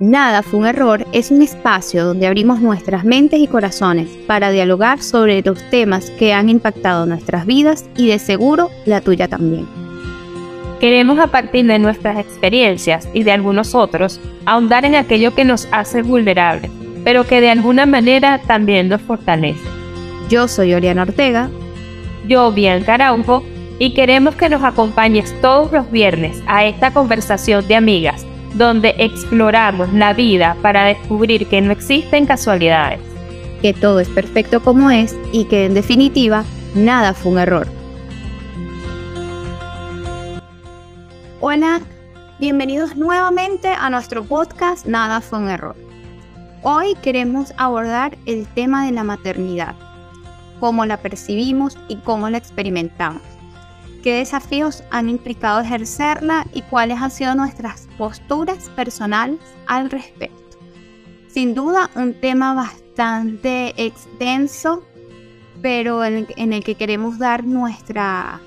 Nada fue un error es un espacio donde abrimos nuestras mentes y corazones para dialogar sobre los temas que han impactado nuestras vidas y de seguro la tuya también. Queremos a partir de nuestras experiencias y de algunos otros ahondar en aquello que nos hace vulnerables, pero que de alguna manera también nos fortalece. Yo soy Oriana Ortega. Yo, Bianca Araujo, y queremos que nos acompañes todos los viernes a esta conversación de amigas donde exploramos la vida para descubrir que no existen casualidades. Que todo es perfecto como es y que en definitiva nada fue un error. Hola, bienvenidos nuevamente a nuestro podcast Nada fue un error. Hoy queremos abordar el tema de la maternidad, cómo la percibimos y cómo la experimentamos qué desafíos han implicado ejercerla y cuáles han sido nuestras posturas personales al respecto. Sin duda, un tema bastante extenso, pero en, el que queremos dar nuestra,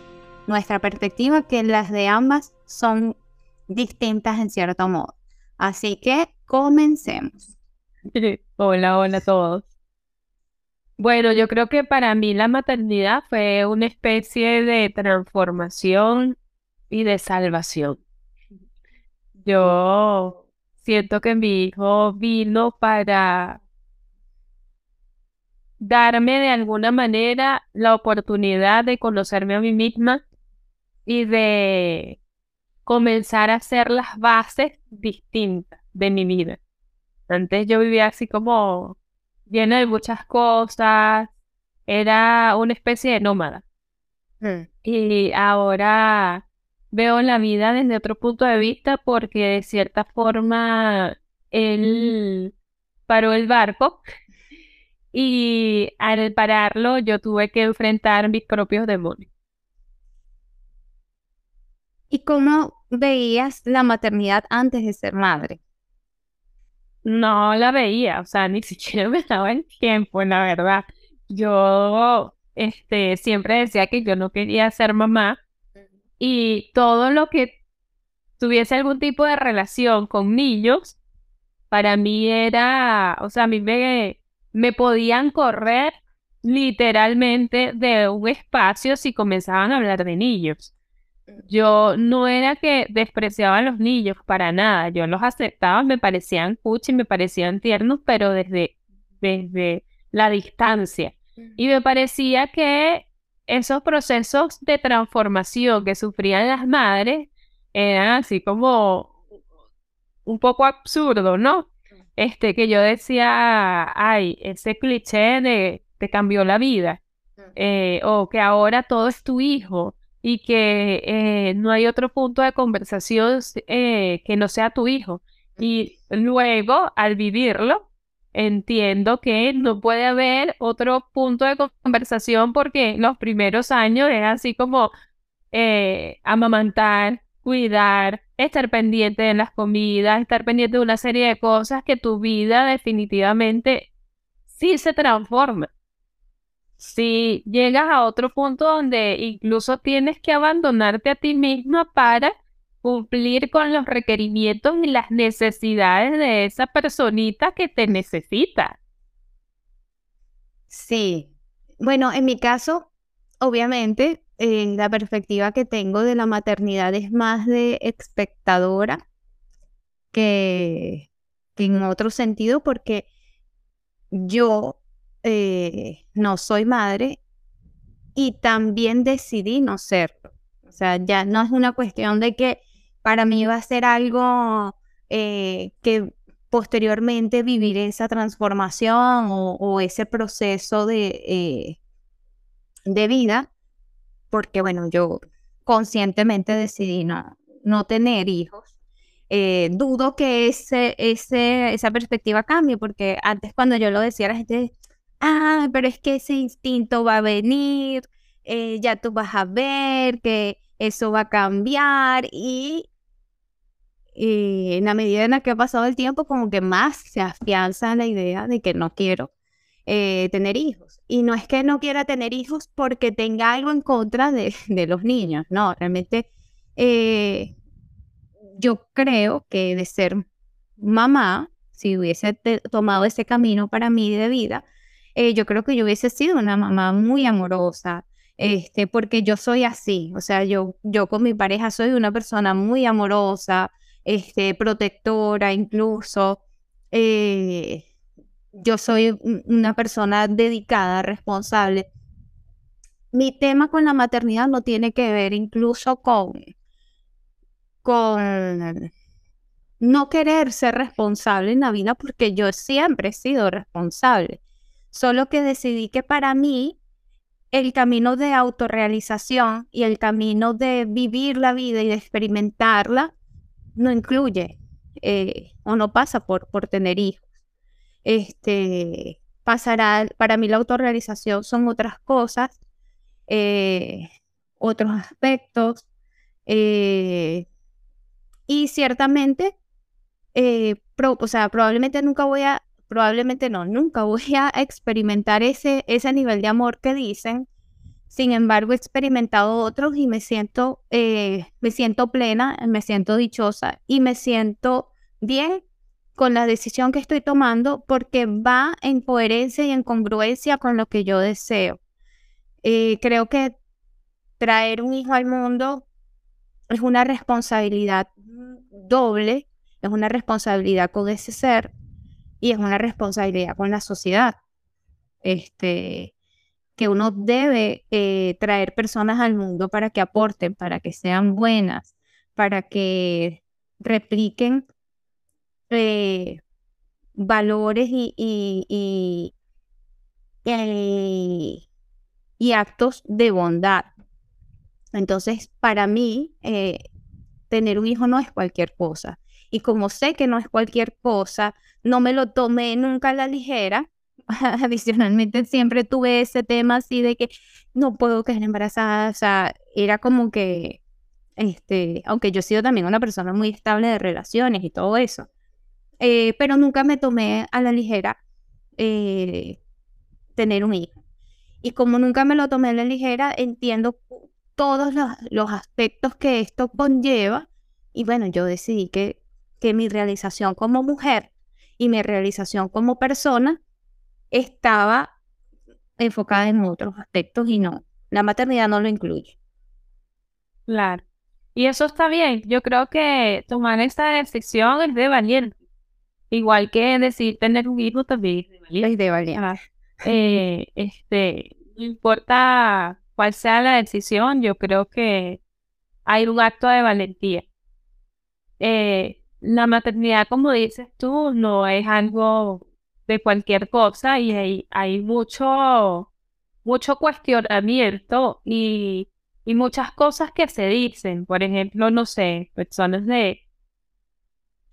nuestra perspectiva, que las de ambas son distintas en cierto modo. Así que comencemos. Hola, hola a todos. Bueno, yo creo que para mí la maternidad fue una especie de transformación y de salvación. Yo siento que mi hijo vino para darme de alguna manera la oportunidad de conocerme a mí misma y de comenzar a hacer las bases distintas de mi vida. Antes yo vivía así como llena de muchas cosas, era una especie de nómada. Mm. Y ahora veo la vida desde otro punto de vista porque de cierta forma él paró el barco y al pararlo yo tuve que enfrentar mis propios demonios. ¿Y cómo veías la maternidad antes de ser madre? No la veía, o sea, ni siquiera me daba el tiempo, la verdad. Yo, este, siempre decía que yo no quería ser mamá y todo lo que tuviese algún tipo de relación con niños, para mí era, o sea, a mí me, me podían correr literalmente de un espacio si comenzaban a hablar de niños. Yo no era que despreciaba a los niños para nada, yo los aceptaba, me parecían cuchi, me parecían tiernos, pero desde, desde la distancia. Y me parecía que esos procesos de transformación que sufrían las madres eran así como un poco absurdo, ¿no? Este, que yo decía, ay, ese cliché de te cambió la vida, eh, o que ahora todo es tu hijo, y que eh, no hay otro punto de conversación eh, que no sea tu hijo. Y luego, al vivirlo, entiendo que no puede haber otro punto de conversación porque los primeros años era así como eh, amamantar, cuidar, estar pendiente de las comidas, estar pendiente de una serie de cosas que tu vida definitivamente sí se transforma si llegas a otro punto donde incluso tienes que abandonarte a ti misma para cumplir con los requerimientos y las necesidades de esa personita que te necesita. Sí, bueno, en mi caso, obviamente, en la perspectiva que tengo de la maternidad es más de espectadora que, que en otro sentido, porque yo eh, no soy madre y también decidí no serlo. O sea, ya no es una cuestión de que para mí va a ser algo eh, que posteriormente viviré esa transformación o, ese proceso de, eh, de vida, porque bueno, yo conscientemente decidí no, no tener hijos. dudo que ese, ese, esa perspectiva cambie, porque antes cuando yo lo decía, la gente ah, pero es que ese instinto va a venir, eh, ya tú vas a ver que eso va a cambiar y, en la medida en la que ha pasado el tiempo, como que más se afianza la idea de que no quiero eh, tener hijos. Y no es que no quiera tener hijos porque tenga algo en contra de, los niños, no, realmente eh, yo creo que de ser mamá, si hubiese tomado ese camino para mí de vida, eh, yo creo que yo hubiese sido una mamá muy amorosa, este, porque yo soy así, o sea, yo, yo con mi pareja soy una persona muy amorosa, este, protectora incluso. Eh, yo soy una persona dedicada, responsable. Mi tema con la maternidad no tiene que ver incluso con, con no querer ser responsable en la vida porque yo siempre he sido responsable. Solo que decidí que para mí el camino de autorrealización y el camino de vivir la vida y de experimentarla no incluye eh, o no pasa por, por tener hijos. Este, pasará, para mí la autorrealización son otras cosas, eh, otros aspectos, eh, y ciertamente, o sea, probablemente nunca voy a, probablemente no, nunca voy a experimentar ese, ese nivel de amor que dicen, sin embargo, he experimentado otros y me siento, eh, me siento plena, me siento dichosa y me siento bien con la decisión que estoy tomando porque va en coherencia y en congruencia con lo que yo deseo. Eh, creo que traer un hijo al mundo es una responsabilidad doble, es una responsabilidad con ese ser y es una responsabilidad con la sociedad. Este, que uno debe eh, traer personas al mundo para que aporten, para que sean buenas, para que repliquen eh, valores y, y, y, actos de bondad. Entonces, para mí, eh, tener un hijo no es cualquier cosa. Y como sé que no es cualquier cosa, no me lo tomé nunca a la ligera, adicionalmente siempre tuve ese tema así de que no puedo quedar embarazada, o sea, era como que, este, aunque yo he sido también una persona muy estable de relaciones y todo eso, eh, pero nunca me tomé a la ligera eh, tener un hijo. Y como nunca me lo tomé a la ligera, entiendo todos los, los aspectos que esto conlleva. Y bueno, yo decidí que, que mi realización como mujer y mi realización como persona estaba enfocada en otros aspectos y no, la maternidad no lo incluye. Claro. Y eso está bien. Yo creo que tomar esta decisión es de valiente. Igual que decir tener un hijo también es de valiente. Eh, este, no importa cuál sea la decisión, yo creo que hay un acto de valentía. Eh, la maternidad, como dices tú, no es algo de cualquier cosa y hay, hay mucho, mucho cuestionamiento y, y muchas cosas que se dicen. Por ejemplo, no sé, personas de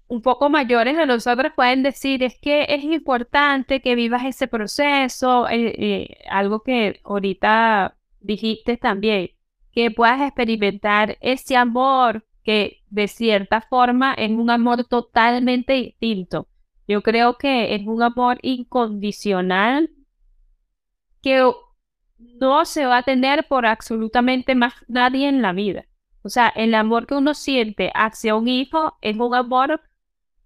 un poco mayores a nosotros pueden decir es que es importante que vivas ese proceso, eh, eh, algo que ahorita dijiste también, que puedas experimentar ese amor que de cierta forma es un amor totalmente distinto. Yo creo que es un amor incondicional que no se va a tener por absolutamente más nadie en la vida. O sea, el amor que uno siente hacia un hijo es un amor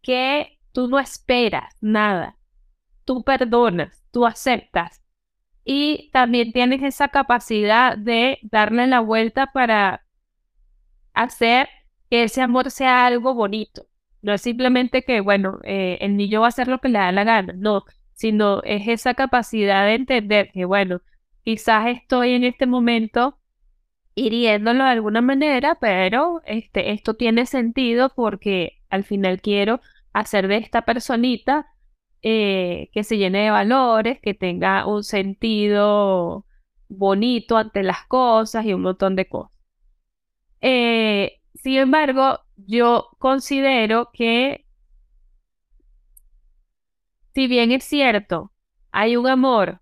que tú no esperas nada. Tú perdonas, tú aceptas. Y también tienes esa capacidad de darle la vuelta para hacer que ese amor sea algo bonito. No es simplemente que, bueno, eh, el niño va a hacer lo que le da la gana, no, sino es esa capacidad de entender que, bueno, quizás estoy en este momento hiriéndolo de alguna manera, pero este, esto tiene sentido porque al final quiero hacer de esta personita eh, que se llene de valores, que tenga un sentido bonito ante las cosas y un montón de cosas. Eh, sin embargo, yo considero que, si bien es cierto, hay un amor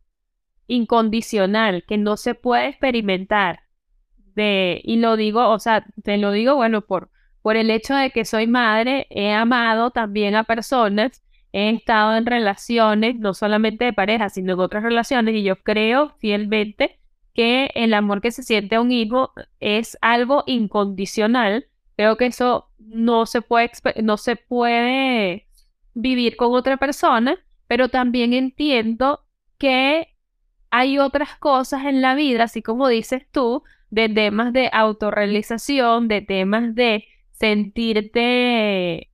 incondicional que no se puede experimentar de, y lo digo, o sea, te lo digo, bueno, por, por el hecho de que soy madre, he amado también a personas, he estado en relaciones, no solamente de pareja, sino en otras relaciones, y yo creo fielmente que el amor que se siente a un hijo es algo incondicional. Creo que eso no se puede, no se puede vivir con otra persona, pero también entiendo que hay otras cosas en la vida, así como dices tú, de temas de autorrealización, de temas de sentirte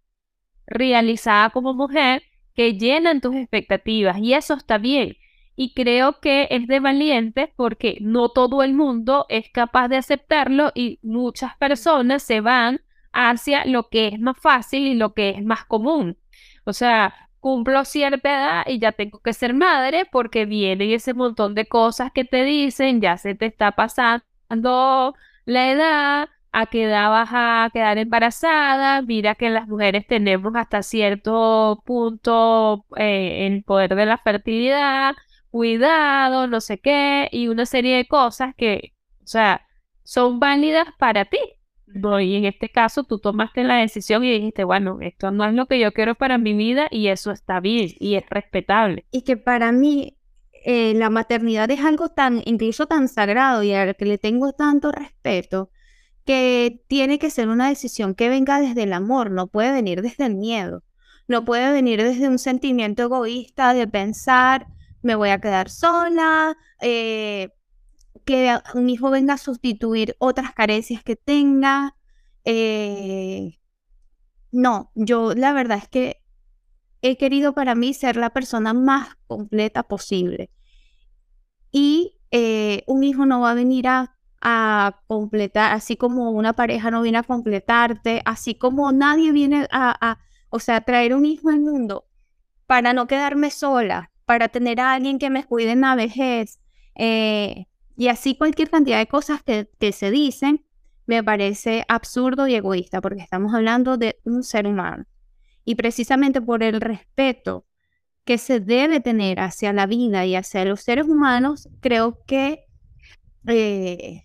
realizada como mujer, que llenan tus expectativas y eso está bien. Y creo que es de valiente porque no todo el mundo es capaz de aceptarlo y muchas personas se van hacia lo que es más fácil y lo que es más común. O sea, cumplo cierta edad y ya tengo que ser madre porque viene ese montón de cosas que te dicen, ya se te está pasando la edad, a qué edad vas a quedar embarazada, mira que las mujeres tenemos hasta cierto punto eh, el poder de la fertilidad, cuidado, no sé qué, y una serie de cosas que, o sea, son válidas para ti. y en este caso tú tomaste la decisión y dijiste, bueno, esto no es lo que yo quiero para mi vida y eso está bien y es respetable. Y que para mí eh, la maternidad es algo tan, incluso tan sagrado y al que le tengo tanto respeto, que tiene que ser una decisión que venga desde el amor, no puede venir desde el miedo, no puede venir desde un sentimiento egoísta de pensar, me voy a quedar sola, eh, que un hijo venga a sustituir otras carencias que tenga. Eh, no, yo la verdad es que he querido para mí ser la persona más completa posible. Y eh, un hijo no va a venir a a completar, así como una pareja no viene a completarte, así como nadie viene a, o sea, traer un hijo al mundo para no quedarme sola, para tener a alguien que me cuide en la vejez, eh, y así cualquier cantidad de cosas que, que se dicen, me parece absurdo y egoísta, porque estamos hablando de un ser humano. Y precisamente por el respeto que se debe tener hacia la vida y hacia los seres humanos, creo que eh,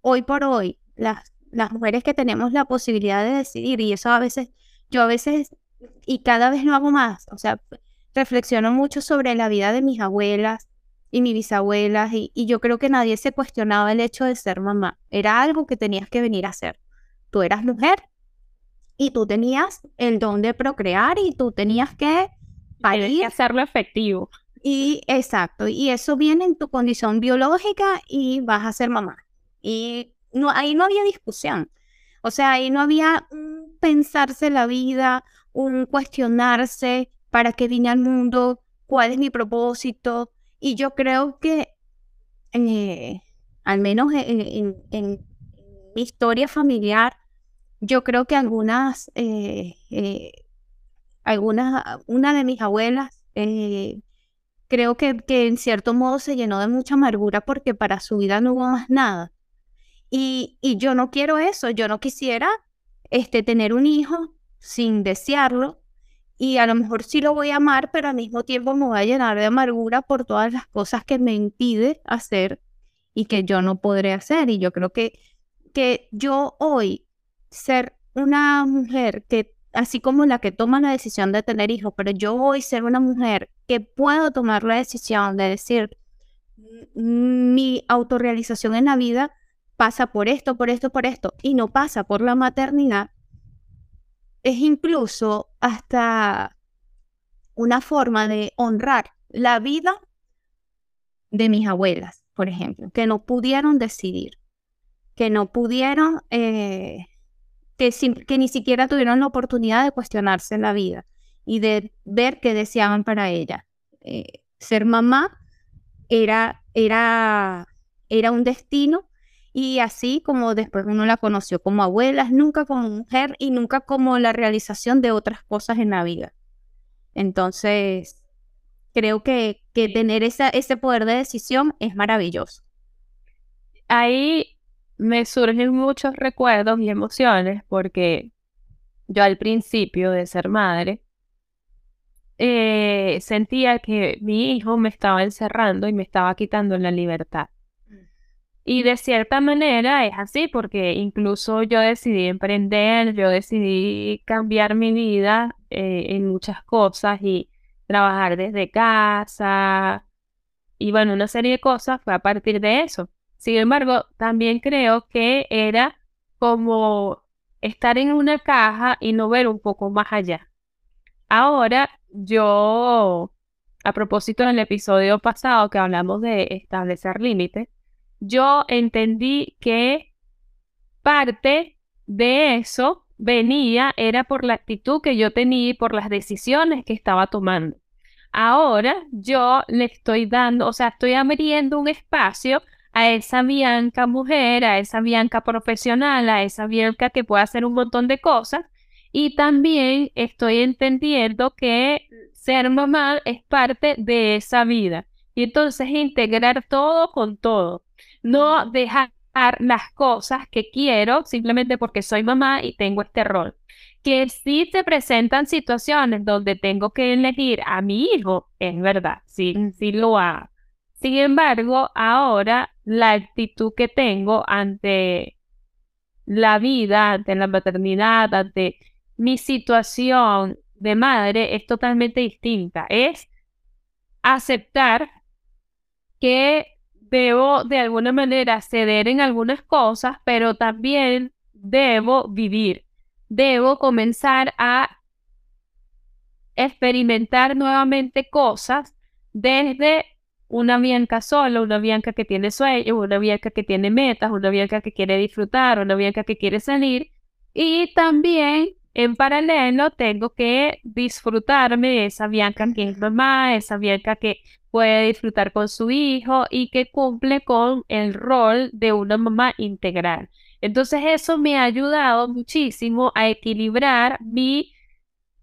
hoy por hoy, las, las mujeres que tenemos la posibilidad de decidir, y eso a veces, yo a veces, y cada vez lo hago más, o sea, reflexiono mucho sobre la vida de mis abuelas y mis bisabuelas, y, y yo creo que nadie se cuestionaba el hecho de ser mamá, era algo que tenías que venir a hacer. Tú eras mujer y tú tenías el don de procrear y tú tenías que parir. hacerlo efectivo. Y exacto, y eso viene en tu condición biológica y vas a ser mamá. Y no, ahí no había discusión. O sea, ahí no había un pensarse la vida, un cuestionarse para qué vine al mundo, cuál es mi propósito. Y yo creo que, eh, al menos en, mi historia familiar, yo creo que algunas, eh, eh, algunas, una de mis abuelas, creo que, en cierto modo se llenó de mucha amargura porque para su vida no hubo más nada. Y, yo no quiero eso, yo no quisiera este, tener un hijo sin desearlo y a lo mejor sí lo voy a amar, pero al mismo tiempo me voy a llenar de amargura por todas las cosas que me impide hacer y que yo no podré hacer. Y yo creo que, que yo hoy ser una mujer que, así como la que toma la decisión de tener hijos, pero yo hoy ser una mujer que puedo tomar la decisión de decir mi autorrealización en la vida pasa por esto, por esto, por esto, y no pasa por la maternidad, es incluso hasta una forma de honrar la vida de mis abuelas, por ejemplo, que no pudieron decidir, que no pudieron, eh, que, ni siquiera tuvieron la oportunidad de cuestionarse la vida y de ver qué deseaban para ella. Eh, ser mamá era, era, era un destino y así como después uno la conoció como abuela, nunca como mujer y nunca como la realización de otras cosas en la vida. Entonces, creo que, que tener esa, ese poder de decisión es maravilloso. Ahí me surgen muchos recuerdos y emociones porque yo al principio de ser madre eh, sentía que mi hijo me estaba encerrando y me estaba quitando la libertad. Y de cierta manera es así, porque incluso yo decidí emprender, yo decidí cambiar mi vida eh, en muchas cosas y trabajar desde casa. Y bueno, una serie de cosas fue a partir de eso. Sin embargo, también creo que era como estar en una caja y no ver un poco más allá. Ahora yo, a propósito del episodio pasado que hablamos de establecer límites, yo entendí que parte de eso venía, era por la actitud que yo tenía y por las decisiones que estaba tomando. Ahora yo le estoy dando, o sea, estoy abriendo un espacio a esa Bianca mujer, a esa Bianca profesional, a esa Bianca que puede hacer un montón de cosas. Y también estoy entendiendo que ser mamá es parte de esa vida. Y entonces integrar todo con todo. No dejar las cosas que quiero simplemente porque soy mamá y tengo este rol. Que si se presentan situaciones donde tengo que elegir a mi hijo, es verdad, sí, sí lo hago. Sin embargo, ahora la actitud que tengo ante la vida, ante la maternidad, ante mi situación de madre es totalmente distinta. Es aceptar que debo de alguna manera ceder en algunas cosas, pero también debo vivir. Debo comenzar a experimentar nuevamente cosas desde una Bianca sola, una Bianca que tiene sueños, una Bianca que tiene metas, una Bianca que quiere disfrutar, una Bianca que quiere salir. Y también en paralelo tengo que disfrutarme de esa Bianca que es mamá, esa Bianca que puede disfrutar con su hijo y que cumple con el rol de una mamá integral. Entonces eso me ha ayudado muchísimo a equilibrar mi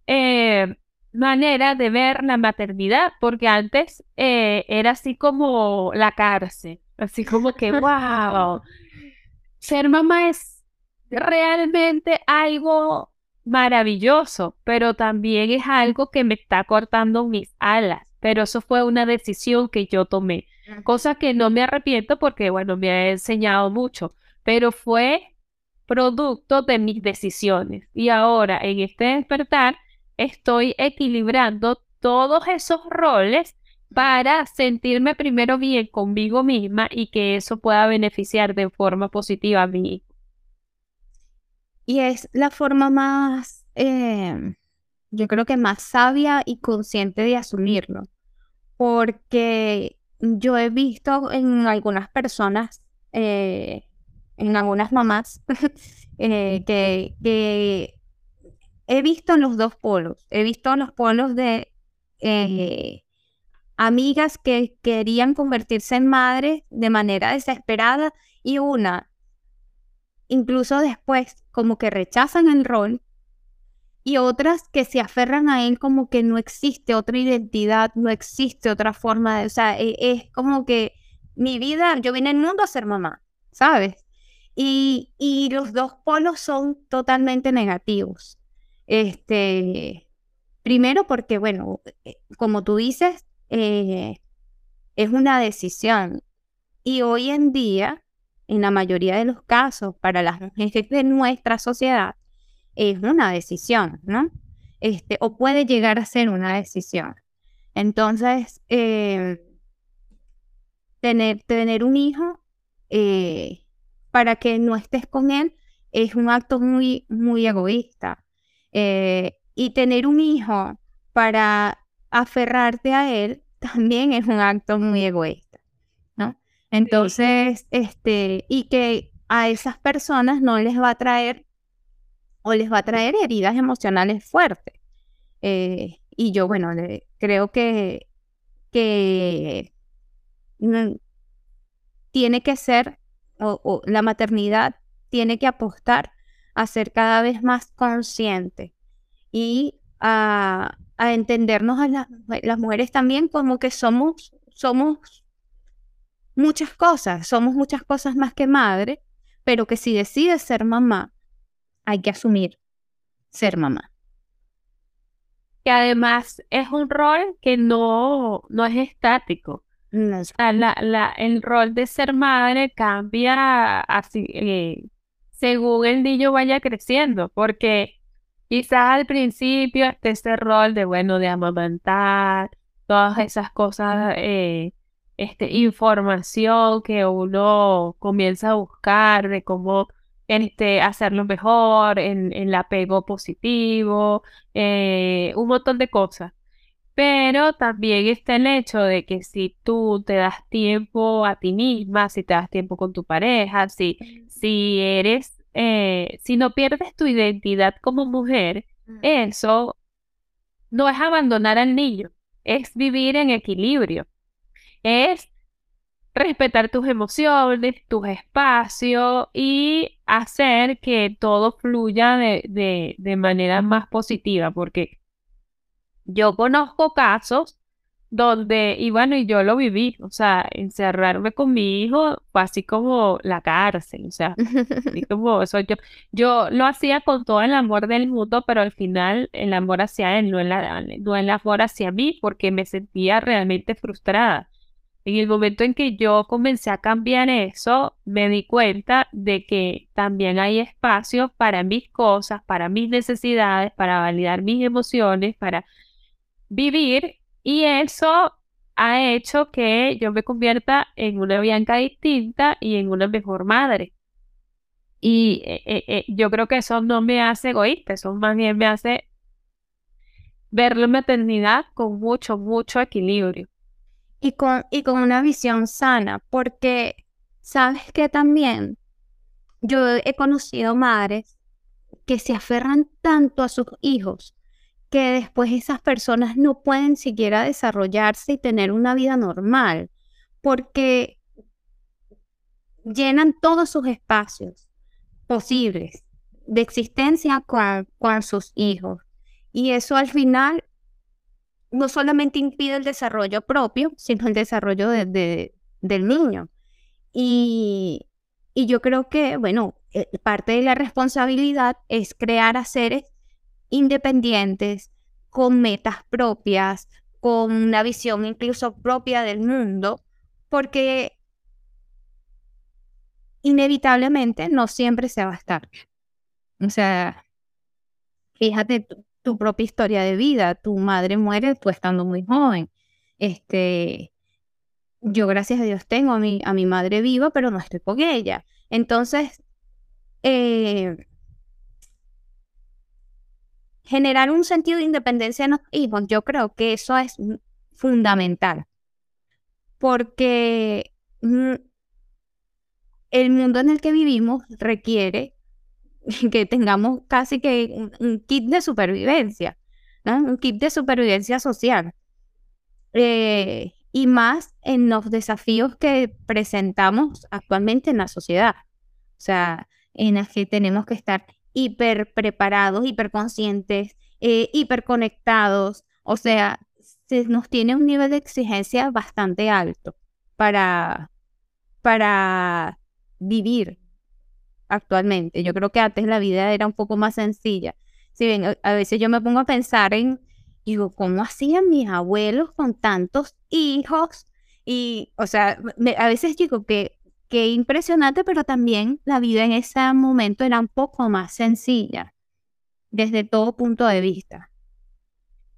eh, manera de ver la maternidad, porque antes eh, era así como la cárcel, así como que, wow, ser mamá es realmente algo maravilloso, pero también es algo que me está cortando mis alas pero eso fue una decisión que yo tomé, cosa que no me arrepiento porque, bueno, me ha enseñado mucho, pero fue producto de mis decisiones. Y ahora, en este despertar, estoy equilibrando todos esos roles para sentirme primero bien conmigo misma y que eso pueda beneficiar de forma positiva a mí. Y es la forma más, eh, yo creo que más sabia y consciente de asumirlo porque yo he visto en algunas personas, eh, en algunas mamás, eh, que, he visto los dos polos. He visto los polos de eh, amigas que querían convertirse en madres de manera desesperada y una, incluso después, como que rechazan el rol y otras que se aferran a él como que no existe otra identidad, no existe otra forma de, o sea, e, es, como que mi vida, yo vine al mundo a ser mamá, ¿sabes? Y, y los dos polos son totalmente negativos. Este, primero porque, bueno, eh, como tú dices, eh, es una decisión. Y hoy en día, en la mayoría de los casos, para las mujeres de nuestra sociedad, es una decisión, ¿no? Este, o puede llegar a ser una decisión. Entonces, eh, tener, tener un hijo eh, para que no estés con él es un acto muy, muy egoísta. Eh, y tener un hijo para aferrarte a él también es un acto muy egoísta, ¿no? Entonces, este, y que a esas personas no les va a traer o les va a traer heridas emocionales fuertes. Eh, y yo, bueno, creo que, que tiene que ser, o, la maternidad tiene que apostar a ser cada vez más consciente y a, entendernos a las, mujeres también como que somos, somos muchas cosas, somos muchas cosas más que madre, pero que si decides ser mamá, hay que asumir ser mamá. Que además es un rol que no, no es estático. la, el rol de ser madre cambia así eh, según el niño vaya creciendo, porque quizás al principio este ese rol de, bueno, de amamantar, todas esas cosas, eh, este, información que uno comienza a buscar de cómo este, hacerlo mejor, en, el apego positivo, eh, un montón de cosas. Pero también está el hecho de que si tú te das tiempo a ti misma, si te das tiempo con tu pareja, si, si eres, eh, si no pierdes tu identidad como mujer, eso no es abandonar al niño, es vivir en equilibrio, es respetar tus emociones, tus espacios y hacer que todo fluya de, de manera más positiva, porque yo conozco casos donde, y bueno, y yo lo viví, o sea, encerrarme con mi hijo fue así como la cárcel, o sea, así como eso yo, yo lo hacía con todo el amor del mundo, pero al final el amor hacia él, no el, no el amor hacia mí, porque me sentía realmente frustrada. En el momento en que yo comencé a cambiar eso, me di cuenta de que también hay espacio para mis cosas, para mis necesidades, para validar mis emociones, para vivir y eso ha hecho que yo me convierta en una Bianca distinta y en una mejor madre. Y eh, eh, eh, yo creo que eso no me hace egoísta, eso más bien me hace ver la maternidad con mucho, mucho equilibrio. Y con, y con una visión sana, porque sabes que también yo he conocido madres que se aferran tanto a sus hijos que después esas personas no pueden siquiera desarrollarse y tener una vida normal, porque llenan todos sus espacios posibles de existencia con, sus hijos. Y eso al final no solamente impide el desarrollo propio, sino el desarrollo de, del niño. Y, y, yo creo que, bueno, eh, parte de la responsabilidad es crear a seres independientes, con metas propias, con una visión incluso propia del mundo, porque inevitablemente no siempre se va a estar. O sea, fíjate tu, propia historia de vida, tu madre muere tú estando muy joven. Este, yo gracias a Dios tengo a mi, a mi madre viva, pero no estoy con ella. Entonces, eh, generar un sentido de independencia en los hijos, yo creo que eso es fundamental. Porque mm, el mundo en el que vivimos requiere que tengamos casi que un, kit de supervivencia, un kit de supervivencia social. Eh, y más en los desafíos que presentamos actualmente en la sociedad. O sea, en las que tenemos que estar hiper preparados, hiper conscientes, eh, hiper conectados. O sea, se nos tiene un nivel de exigencia bastante alto para, para vivir actualmente. Yo creo que antes la vida era un poco más sencilla. Si bien a veces yo me pongo a pensar en, digo, ¿cómo hacían mis abuelos con tantos hijos? Y, o sea, a veces digo que qué impresionante, pero también la vida en ese momento era un poco más sencilla, desde todo punto de vista.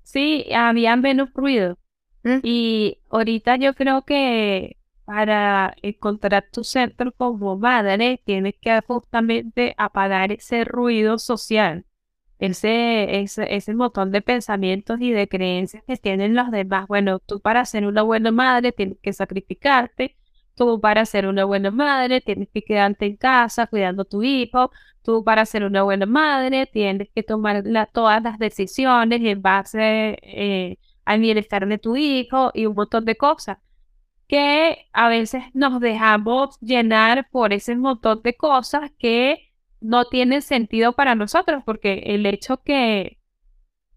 Sí, había menos ruido. ¿Mm? Y ahorita yo creo que para encontrar tu centro como madre, tienes que justamente apagar ese ruido social, ese, ese, ese montón de pensamientos y de creencias que tienen los demás. Bueno, tú para ser una buena madre tienes que sacrificarte, Tú para ser una buena madre tienes que quedarte en casa cuidando a tu hijo. Tú para ser una buena madre tienes que tomar todas las decisiones en base eh, al bienestar de tu hijo y un montón de cosas que a veces nos dejamos llenar por ese montón de cosas que no tienen sentido para nosotros, porque el hecho que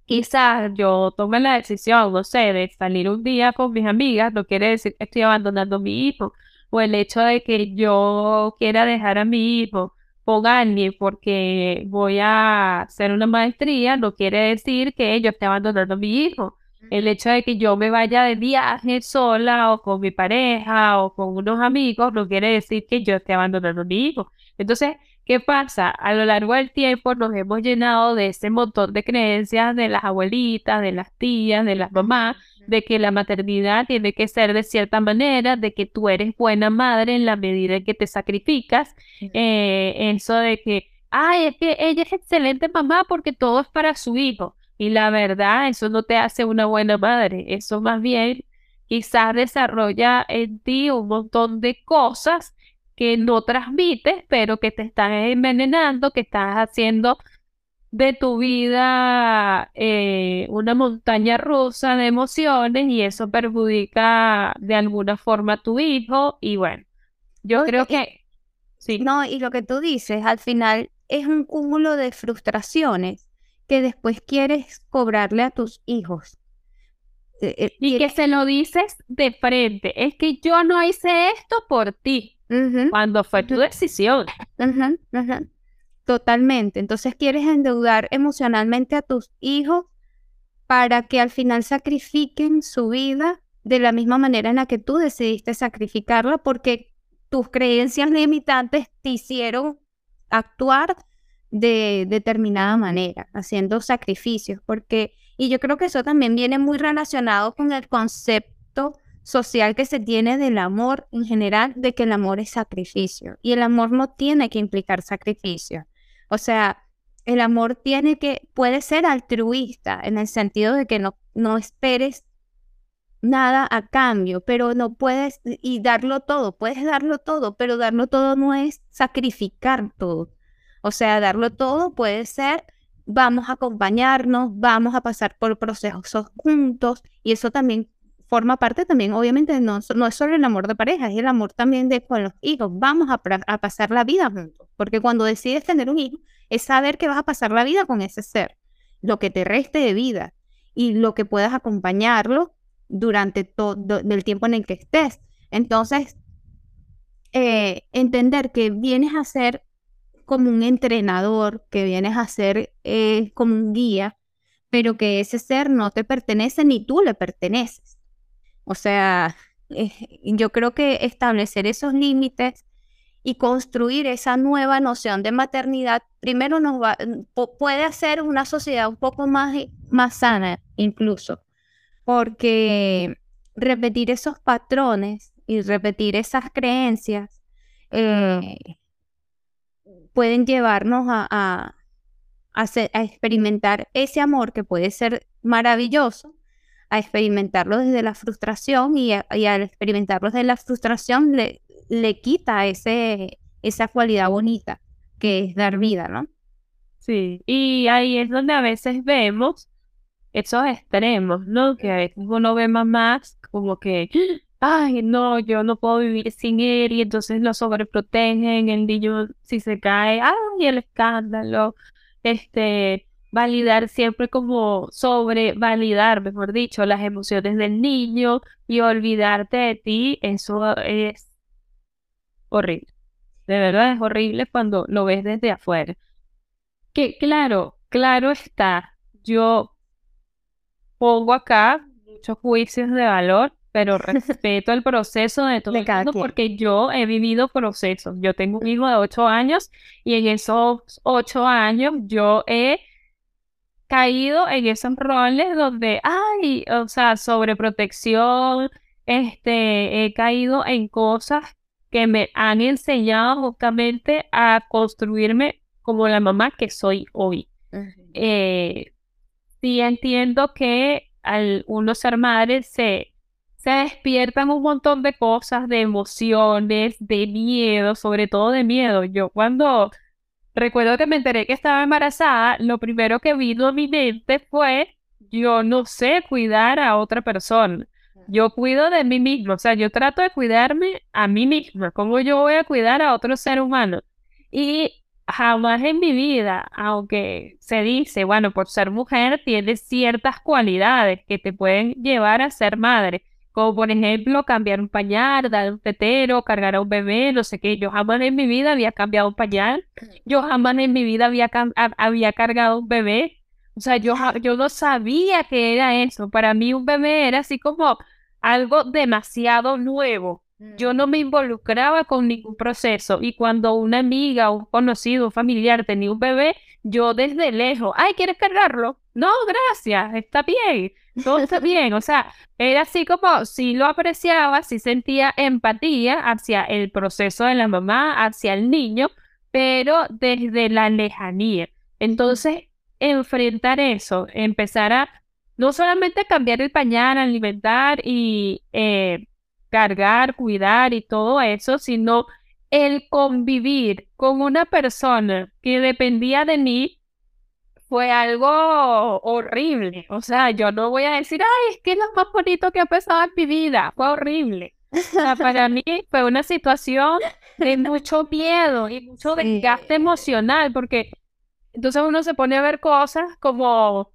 quizás yo tome la decisión, no sé, de salir un día con mis amigas, no quiere decir que estoy abandonando a mi hijo, o el hecho de que yo quiera dejar a mi hijo con alguien porque voy a hacer una maestría, no quiere decir que yo esté abandonando a mi hijo. El hecho de que yo me vaya de viaje sola o con mi pareja o con unos amigos no quiere decir que yo esté abandonando a mi hijo. Entonces, ¿qué pasa? A lo largo del tiempo nos hemos llenado de ese montón de creencias de las abuelitas, de las tías, de las mamás, de que la maternidad tiene que ser de cierta manera, de que tú eres buena madre en la medida en que te sacrificas, eh, eso de que, ay, es que ella es excelente mamá porque todo es para su hijo. Y la verdad, eso no te hace una buena madre. Eso más bien quizás desarrolla en ti un montón de cosas que no transmites, pero que te están envenenando, que estás haciendo de tu vida eh, una montaña rusa de emociones y eso perjudica de alguna forma a tu hijo y bueno, yo creo que sí. No, y lo que tú dices, al final es un cúmulo de frustraciones que después quieres cobrarle a tus hijos. Eh, eh, y que se lo dices de frente, es que yo no hice esto por ti, cuando fue tu decisión. Totalmente. Entonces quieres endeudar emocionalmente a tus hijos para que al final sacrifiquen su vida de la misma manera en la que tú decidiste sacrificarla porque tus creencias limitantes te hicieron actuar de determinada manera, haciendo sacrificios, porque, y yo creo que eso también viene muy relacionado con el concepto social que se tiene del amor en general, de que el amor es sacrificio, y el amor no tiene que implicar sacrificio. O sea, el amor tiene que, puede ser altruista en el sentido de que no, no esperes nada a cambio, pero no puedes, y darlo todo, puedes darlo todo, pero darlo todo no es sacrificar todo. O sea, darlo todo puede ser, vamos a acompañarnos, vamos a pasar por procesos juntos, y eso también forma parte también, obviamente, no, no es solo el amor de pareja, es el amor también de con los hijos. Vamos a, pasar la vida juntos, porque cuando decides tener un hijo, es saber que vas a pasar la vida con ese ser, lo que te reste de vida y lo que puedas acompañarlo durante todo el tiempo en el que estés. Entonces, eh, entender que vienes a ser como un entrenador, que vienes a ser eh, como un guía, pero que ese ser no te pertenece ni tú le perteneces. O sea, eh, yo creo que establecer esos límites y construir esa nueva noción de maternidad, primero nos va, puede hacer una sociedad un poco más, más sana incluso, porque repetir esos patrones y repetir esas creencias eh, pueden llevarnos a, a experimentar ese amor que puede ser maravilloso, a experimentarlo desde la frustración y, al experimentarlo desde la frustración le, le quita ese, esa cualidad bonita que es dar vida, ¿no? Sí, y ahí es donde a veces vemos esos extremos, ¿no? Que a veces uno ve mamás como que, ay, no, yo no puedo vivir sin él y entonces lo sobreprotegen, el niño si se cae, ay, el escándalo, este, validar siempre como sobre validar, mejor dicho, las emociones del niño y olvidarte de ti, eso es horrible. De verdad es horrible cuando lo ves desde afuera. Que claro, claro está, yo pongo acá muchos juicios de valor, pero respeto el proceso de todo el mundo porque yo he vivido procesos. Yo tengo un hijo de ocho años y en esos ocho años yo he caído en esos roles donde, ay, o sea, sobreprotección, este, he caído en cosas que me han enseñado justamente a construirme como la mamá que soy hoy. Eh, sí entiendo que al uno ser madre se, despiertan un montón de cosas, de emociones, de miedo, sobre todo de miedo. Yo cuando Recuerdo que me enteré que estaba embarazada, lo primero que vino a mi mente fue, yo no sé cuidar a otra persona. Yo cuido de mí mismo, o sea, yo trato de cuidarme a mí misma. ¿Cómo yo voy a cuidar a otro ser humano? Y jamás en mi vida, aunque se dice, bueno, por ser mujer, tienes ciertas cualidades que te pueden llevar a ser madre como por ejemplo cambiar un pañal, dar un tetero, cargar a un bebé, no sé qué. Yo jamás en mi vida había cambiado un pañal, yo jamás en mi vida había, había cargado un bebé. O sea, yo, yo no sabía que era eso. Para mí un bebé era así como algo demasiado nuevo. Yo no me involucraba con ningún proceso y cuando una amiga, un conocido, un familiar tenía un bebé, yo desde lejos, ay, ¿quieres cargarlo? No, gracias, está bien todo está bien, o sea, era así como si lo apreciaba, si sentía empatía hacia el proceso de la mamá, hacia el niño, pero desde la lejanía. Entonces, enfrentar eso, empezar a no solamente cambiar el pañal, alimentar y eh, cargar, cuidar y todo eso, sino el convivir con una persona que dependía de mí fue algo horrible. O sea, yo no voy a decir, ay, es que es lo más bonito que ha pasado en mi vida. Fue horrible. O sea, para mí fue una situación de mucho miedo y mucho desgaste emocional, porque entonces uno se pone a ver cosas como,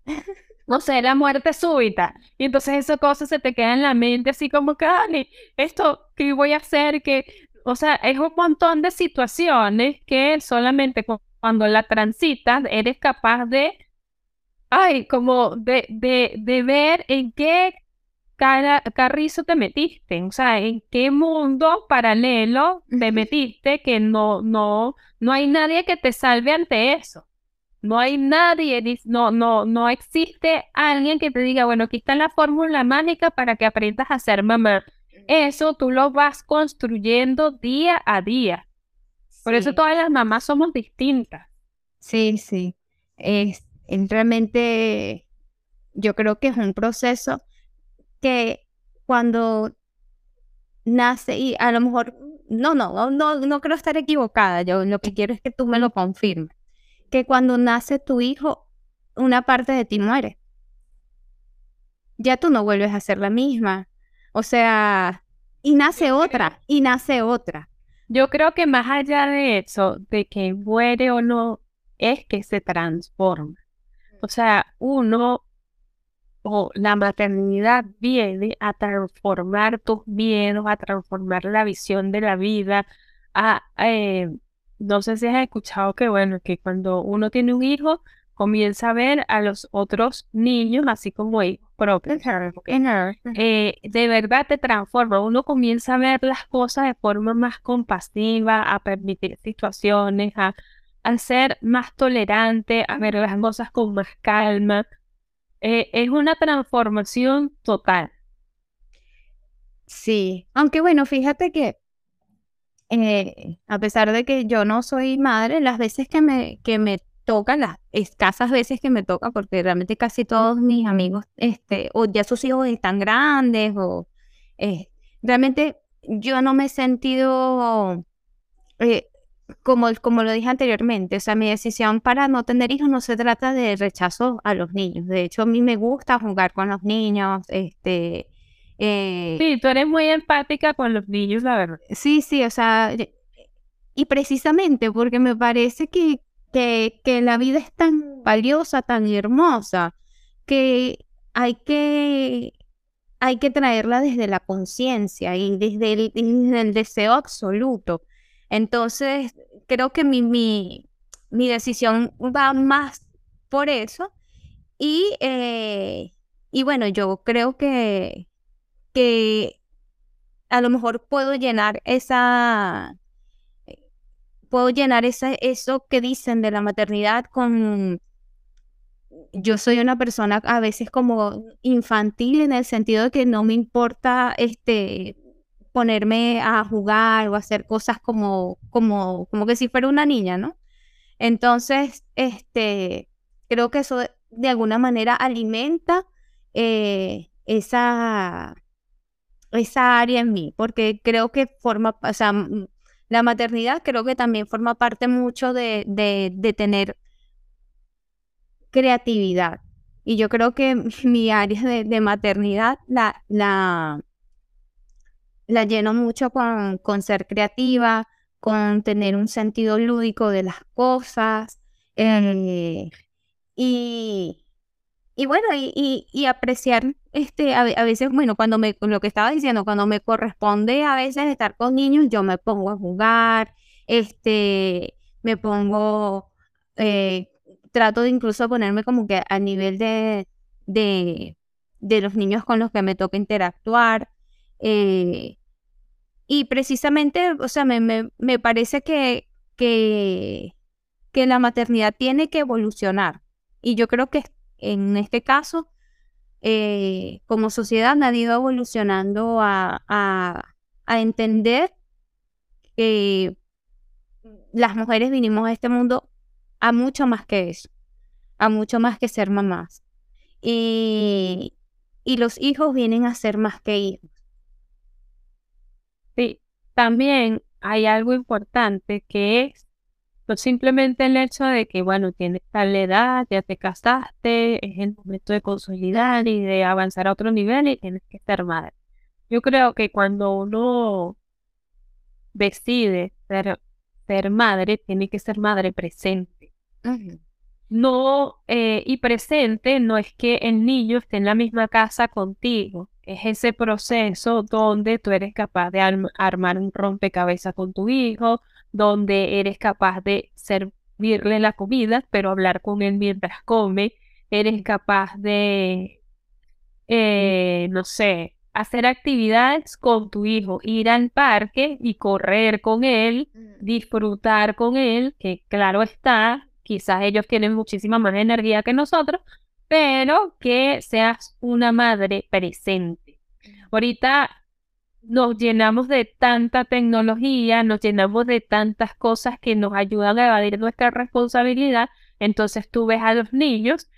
no sé, la muerte súbita. Y entonces esa cosa se te queda en la mente así como que, ay, esto, ¿qué voy a hacer? Que, o sea, es un montón de situaciones que solamente cuando la transitas eres capaz de, ay, como de, de, de ver en qué carrizo te metiste, o sea, en qué mundo paralelo te metiste que no, no, no hay nadie que te salve ante eso. No hay nadie, no, no, no existe alguien que te diga, bueno, aquí está la fórmula mágica para que aprendas a ser mamá. Eso tú lo vas construyendo día a día. Por eso todas las mamás somos distintas. Sí, sí. Es, realmente yo creo que es un proceso que cuando nace, y a lo mejor, no, no, no, no creo estar equivocada, yo lo que quiero es que tú me lo confirmes, que cuando nace tu hijo, una parte de ti muere. Ya tú no vuelves a ser la misma. O sea, y nace otra, y nace otra. Yo creo que más allá de eso, de que muere o no, es que se transforma. O sea, uno o la maternidad viene a transformar tus miedos, a transformar la visión de la vida, a, eh, no sé si has escuchado que, bueno, que cuando uno tiene un hijo, comienza a ver a los otros niños así como hijos propios. Eh, de verdad te transforma. Uno comienza a ver las cosas de forma más compasiva, a permitir situaciones, a, a ser más tolerante, a ver las cosas con más calma. Eh, es una transformación total. Sí, aunque bueno, fíjate que eh, a pesar de que yo no soy madre, las veces que me, que me toca, las escasas veces que me toca, porque realmente casi todos mis amigos, este, o ya sus hijos están grandes, o eh, realmente yo no me he sentido como, como lo dije anteriormente, o sea, mi decisión para no tener hijos no se trata de rechazo a los niños. De hecho, a mí me gusta jugar con los niños, este... Eh, sí, tú eres muy empática con los niños, la verdad. Sí, sí, o sea, y precisamente porque me parece que, que, que la vida es tan valiosa, tan hermosa, que hay que, hay que traerla desde la conciencia y desde el deseo absoluto. Entonces, creo que mi, mi, decisión va más por eso. Y, eh, y bueno, yo creo que, que a lo mejor puedo llenar esa, puedo llenar esa, eso que dicen de la maternidad con, yo soy una persona a veces como infantil en el sentido de que no me importa este ponerme a jugar o hacer cosas como, como, como que si fuera una niña, ¿no? Entonces, este, creo que eso de, alguna manera alimenta eh, esa, esa área en mí, porque creo que forma, o sea, la maternidad creo que también forma parte mucho de, de, tener creatividad. Y yo creo que mi área de, de maternidad la, la, la lleno mucho con, con ser creativa, con tener un sentido lúdico de las cosas. Eh, y, y bueno, y, y, apreciar, este, a, veces, bueno, cuando me, lo que estaba diciendo, cuando me corresponde a veces estar con niños, yo me pongo a jugar, este, me pongo, eh, trato de incluso ponerme como que a nivel de, de, de los niños con los que me toca interactuar. Eh, y precisamente, o sea, me, me, parece que, que, que, la maternidad tiene que evolucionar. Y yo creo que en este caso, eh, como sociedad, ha ido evolucionando a, a, a entender que las mujeres vinimos a este mundo a mucho más que eso a mucho más que ser mamás. Y, y los hijos vienen a ser más que hijos. Sí, también hay algo importante que es simplemente el hecho de que, bueno, tienes tal edad, ya te casaste, es el momento de consolidar y de avanzar a otro nivel y tienes que ser madre. Yo creo que cuando uno decide ser, ser madre, tiene que ser madre presente. No, eh, y presente no es que el niño esté en la misma casa contigo, es ese proceso donde tú eres capaz de armar un rompecabezas con tu hijo, donde eres capaz de servirle la comida, pero hablar con él mientras come, eres capaz de, eh, no sé, hacer actividades con tu hijo, ir al parque y correr con él, mm. disfrutar con él, que claro está, quizás ellos tienen muchísima más energía que nosotros, pero que seas una madre presente. Ahorita nos llenamos de tanta tecnología, nos llenamos de tantas cosas que nos ayudan a evadir nuestra responsabilidad. Entonces tú ves a los niños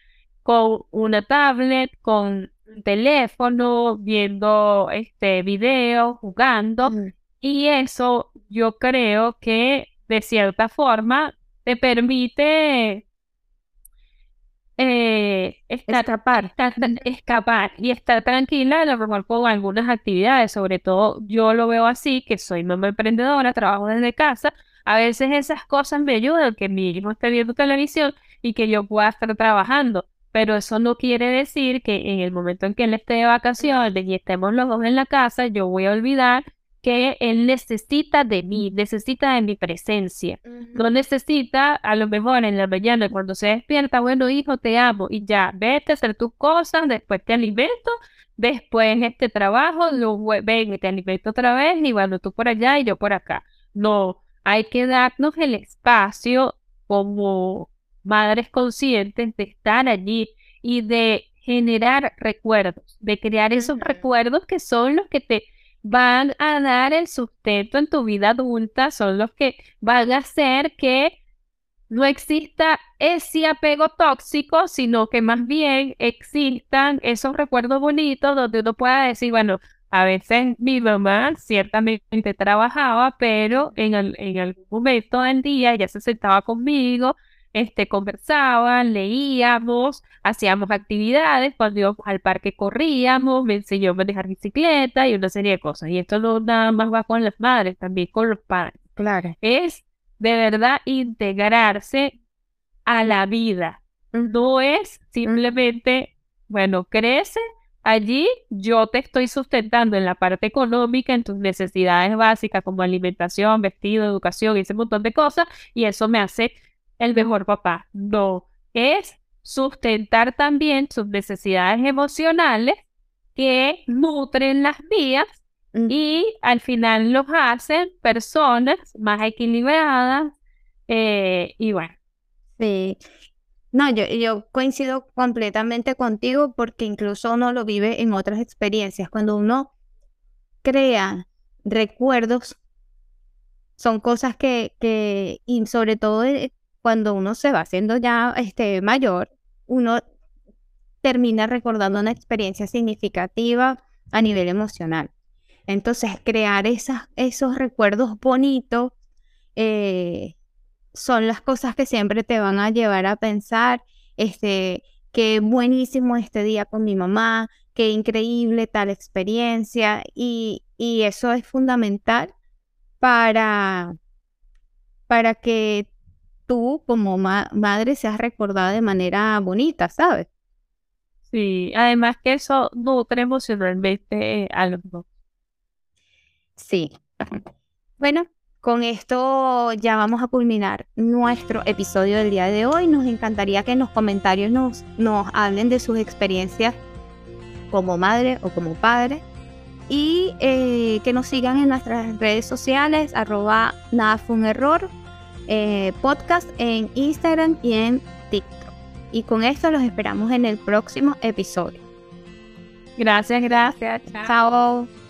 con una tablet, con un teléfono, viendo este video, jugando. Y eso yo creo que de cierta forma te permite eh, escapar, escapar y estar tranquila a lo mejor con algunas actividades, sobre todo yo lo veo así, que soy mamá emprendedora, trabajo desde casa, a veces esas cosas me ayudan, que mi hijo esté viendo televisión y que yo pueda estar trabajando, pero eso no quiere decir que en el momento en que él esté de vacaciones y estemos los dos en la casa, yo voy a olvidar que él necesita de mí, necesita de mi presencia. No necesita, a lo mejor en la mañana cuando se despierta, bueno, hijo, te amo y ya, vete a hacer tus cosas, después te alimento, después este trabajo, lo, ven y te alimento otra vez y bueno, tú por allá y yo por acá. No, hay que darnos el espacio como madres conscientes de estar allí y de generar recuerdos, de crear esos recuerdos que son los que te van a dar el sustento en tu vida adulta, son los que van a hacer que no exista ese apego tóxico, sino que más bien existan esos recuerdos bonitos donde uno pueda decir, bueno, a veces mi mamá ciertamente trabajaba, pero en, en algún momento del día ya se sentaba conmigo este, conversaban, leíamos, hacíamos actividades, cuando íbamos al parque corríamos, me enseñó a manejar bicicleta y una serie de cosas. Y esto no nada más va con las madres, también con los padres. Claro. Es de verdad integrarse a la vida. No es simplemente, bueno, crece allí, yo te estoy sustentando en la parte económica, en tus necesidades básicas como alimentación, vestido, educación y ese montón de cosas, y eso me hace el mejor papá. No, es sustentar también sus necesidades emocionales que nutren las vías y al final los hacen personas más equilibradas eh, y bueno. Sí. No, yo, yo coincido completamente contigo porque incluso uno lo vive en otras experiencias. Cuando uno crea recuerdos, son cosas que, que y sobre todo cuando uno se va haciendo ya este, mayor, uno termina recordando una experiencia significativa a nivel emocional. Entonces, crear esos recuerdos bonitos eh, son las cosas que siempre te van a llevar a pensar, este, qué buenísimo este día con mi mamá, qué increíble tal experiencia, y, y eso es fundamental para, para que tú como madre seas recordada de manera bonita, ¿sabes? Sí, además que eso nutre emocionalmente a los dos. Sí. Bueno, con esto ya vamos a culminar nuestro episodio del día de hoy. Nos encantaría que en los comentarios nos, nos hablen de sus experiencias como madre o como padre y eh, que nos sigan en nuestras redes sociales, arroba nada fue un error eh, podcast en Instagram y en TikTok. Y con esto los esperamos en el próximo episodio. Gracias, gracias. Chao.